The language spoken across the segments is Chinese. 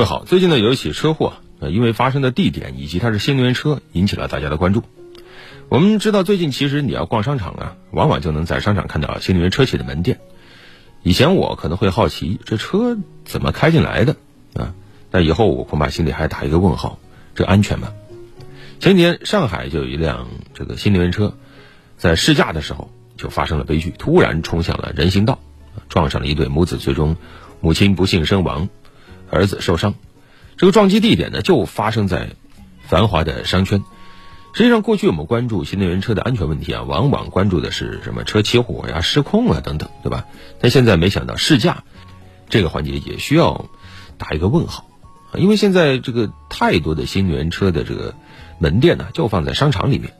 位好，最近呢有一起车祸，呃，因为发生的地点以及它是新能源车，引起了大家的关注。我们知道，最近其实你要逛商场啊，往往就能在商场看到新能源车企的门店。以前我可能会好奇，这车怎么开进来的啊？但以后我恐怕心里还打一个问号，这安全吗？前几天上海就有一辆这个新能源车，在试驾的时候就发生了悲剧，突然冲向了人行道，撞上了一对母子，最终母亲不幸身亡。儿子受伤，这个撞击地点呢就发生在繁华的商圈。实际上，过去我们关注新能源车的安全问题啊，往往关注的是什么车起火呀、失控啊等等，对吧？但现在没想到试驾这个环节也需要打一个问号啊，因为现在这个太多的新能源车的这个门店呢就放在商场里面，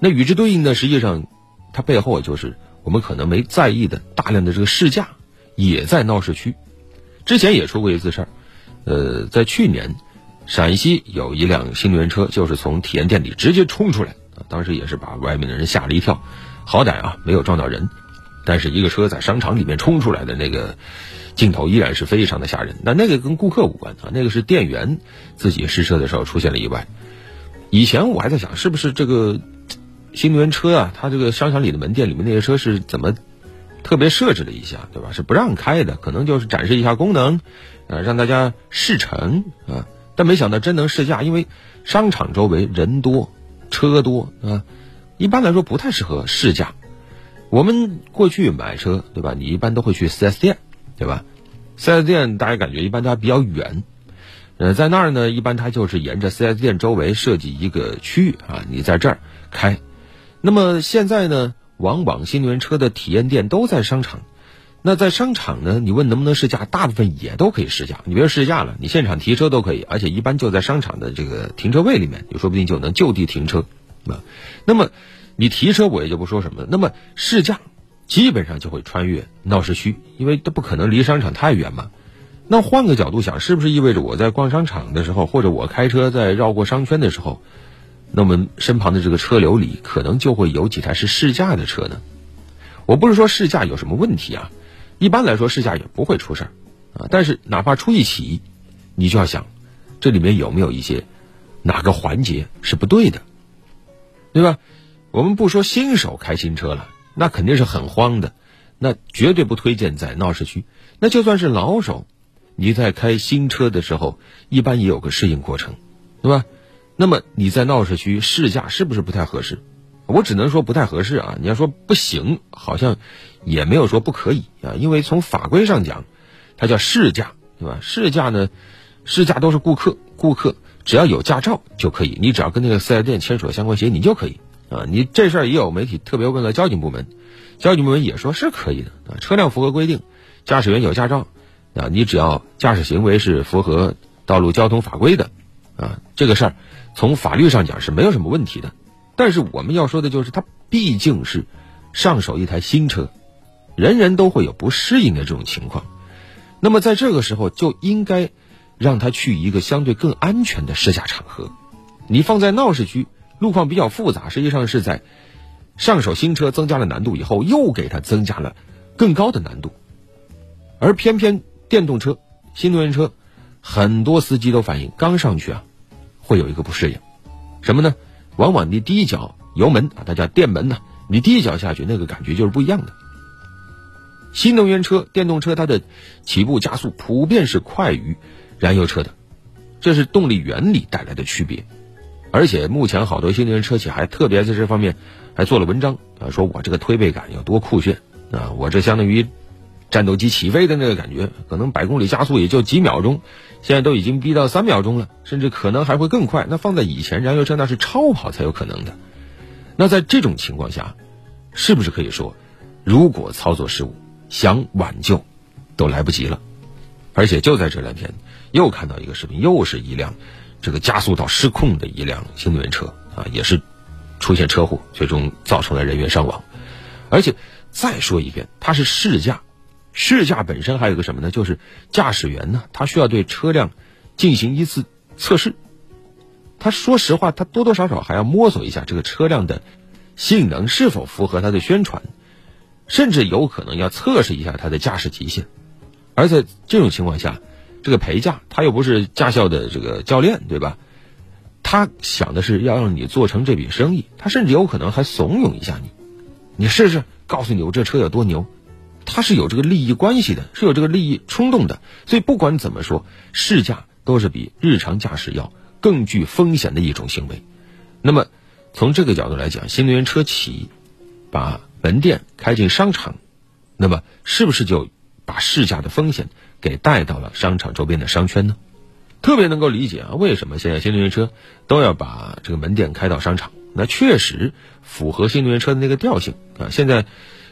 那与之对应的实际上它背后就是我们可能没在意的大量的这个试驾也在闹市区。之前也出过一次事儿，呃，在去年，陕西有一辆新能源车，就是从体验店里直接冲出来，啊，当时也是把外面的人吓了一跳，好歹啊没有撞到人，但是一个车在商场里面冲出来的那个镜头依然是非常的吓人。那那个跟顾客无关啊，那个是店员自己试车的时候出现了意外。以前我还在想，是不是这个新能源车啊，它这个商场里的门店里面那些车是怎么？特别设置了一下，对吧？是不让开的，可能就是展示一下功能，呃，让大家试乘啊。但没想到真能试驾，因为商场周围人多车多啊，一般来说不太适合试驾。我们过去买车，对吧？你一般都会去 4S 店，对吧？4S 店大家感觉一般它比较远，呃，在那儿呢，一般它就是沿着 4S 店周围设计一个区域啊，你在这儿开。那么现在呢？往往新能源车的体验店都在商场，那在商场呢？你问能不能试驾，大部分也都可以试驾。你别说试驾了，你现场提车都可以，而且一般就在商场的这个停车位里面，你说不定就能就地停车啊。那么你提车我也就不说什么了。那么试驾基本上就会穿越闹市区，因为它不可能离商场太远嘛。那换个角度想，是不是意味着我在逛商场的时候，或者我开车在绕过商圈的时候？那我们身旁的这个车流里，可能就会有几台是试驾的车呢。我不是说试驾有什么问题啊，一般来说试驾也不会出事儿啊。但是哪怕出一起，你就要想，这里面有没有一些哪个环节是不对的，对吧？我们不说新手开新车了，那肯定是很慌的，那绝对不推荐在闹市区。那就算是老手，你在开新车的时候，一般也有个适应过程，对吧？那么你在闹市区试驾是不是不太合适？我只能说不太合适啊！你要说不行，好像也没有说不可以啊。因为从法规上讲，它叫试驾，对吧？试驾呢，试驾都是顾客，顾客只要有驾照就可以，你只要跟那个四 S 店签署了相关协议，你就可以啊。你这事儿也有媒体特别问了交警部门，交警部门也说是可以的啊。车辆符合规定，驾驶员有驾照啊，你只要驾驶行为是符合道路交通法规的啊，这个事儿。从法律上讲是没有什么问题的，但是我们要说的就是，它毕竟是上手一台新车，人人都会有不适应的这种情况。那么在这个时候就应该让他去一个相对更安全的试驾场合。你放在闹市区，路况比较复杂，实际上是在上手新车增加了难度以后，又给他增加了更高的难度。而偏偏电动车、新能源车，很多司机都反映刚上去啊。会有一个不适应，什么呢？往往你第一脚油门啊，它叫电门呢，你第一脚下去，那个感觉就是不一样的。新能源车、电动车它的起步加速普遍是快于燃油车的，这是动力原理带来的区别。而且目前好多新能源车企还特别在这方面还做了文章啊，说我这个推背感有多酷炫啊，我这相当于。战斗机起飞的那个感觉，可能百公里加速也就几秒钟，现在都已经逼到三秒钟了，甚至可能还会更快。那放在以前，燃油车那是超跑才有可能的。那在这种情况下，是不是可以说，如果操作失误，想挽救都来不及了？而且就在这两天，又看到一个视频，又是一辆这个加速到失控的一辆新能源车啊，也是出现车祸，最终造成了人员伤亡。而且再说一遍，它是试驾。试驾本身还有个什么呢？就是驾驶员呢，他需要对车辆进行一次测试。他说实话，他多多少少还要摸索一下这个车辆的性能是否符合他的宣传，甚至有可能要测试一下他的驾驶极限。而在这种情况下，这个陪驾，他又不是驾校的这个教练，对吧？他想的是要让你做成这笔生意，他甚至有可能还怂恿一下你，你试试，告诉你我这车有多牛。他是有这个利益关系的，是有这个利益冲动的，所以不管怎么说，试驾都是比日常驾驶要更具风险的一种行为。那么，从这个角度来讲，新能源车企把门店开进商场，那么是不是就把试驾的风险给带到了商场周边的商圈呢？特别能够理解啊，为什么现在新能源车都要把这个门店开到商场？那确实符合新能源车的那个调性啊。现在。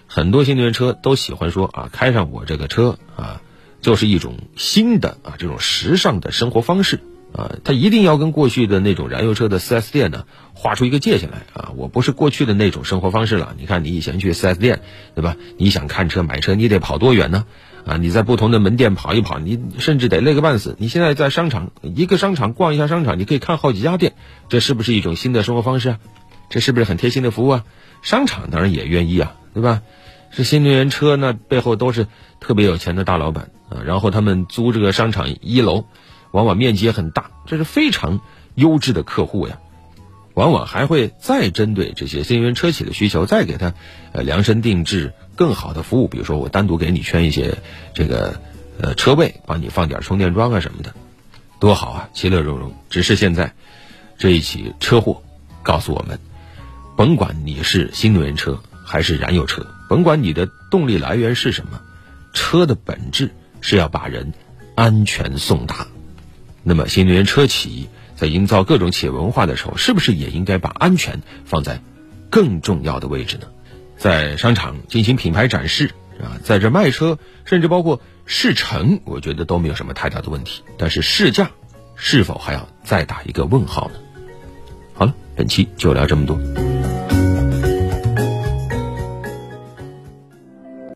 很多新能源车都喜欢说啊，开上我这个车啊，就是一种新的啊这种时尚的生活方式啊。它一定要跟过去的那种燃油车的 4S 店呢画出一个界限来啊。我不是过去的那种生活方式了。你看，你以前去 4S 店，对吧？你想看车买车，你得跑多远呢？啊，你在不同的门店跑一跑，你甚至得累个半死。你现在在商场，一个商场逛一下商场，你可以看好几家店，这是不是一种新的生活方式啊？这是不是很贴心的服务啊？商场当然也愿意啊，对吧？这新能源车呢，背后都是特别有钱的大老板啊，然后他们租这个商场一楼，往往面积也很大，这是非常优质的客户呀。往往还会再针对这些新能源车企的需求，再给他呃量身定制更好的服务，比如说我单独给你圈一些这个呃车位，帮你放点充电桩啊什么的，多好啊，其乐融融。只是现在这一起车祸告诉我们，甭管你是新能源车还是燃油车。甭管你的动力来源是什么，车的本质是要把人安全送达。那么，新能源车企在营造各种企业文化的时候，是不是也应该把安全放在更重要的位置呢？在商场进行品牌展示啊，在这卖车，甚至包括试乘，我觉得都没有什么太大的问题。但是试驾是否还要再打一个问号呢？好了，本期就聊这么多。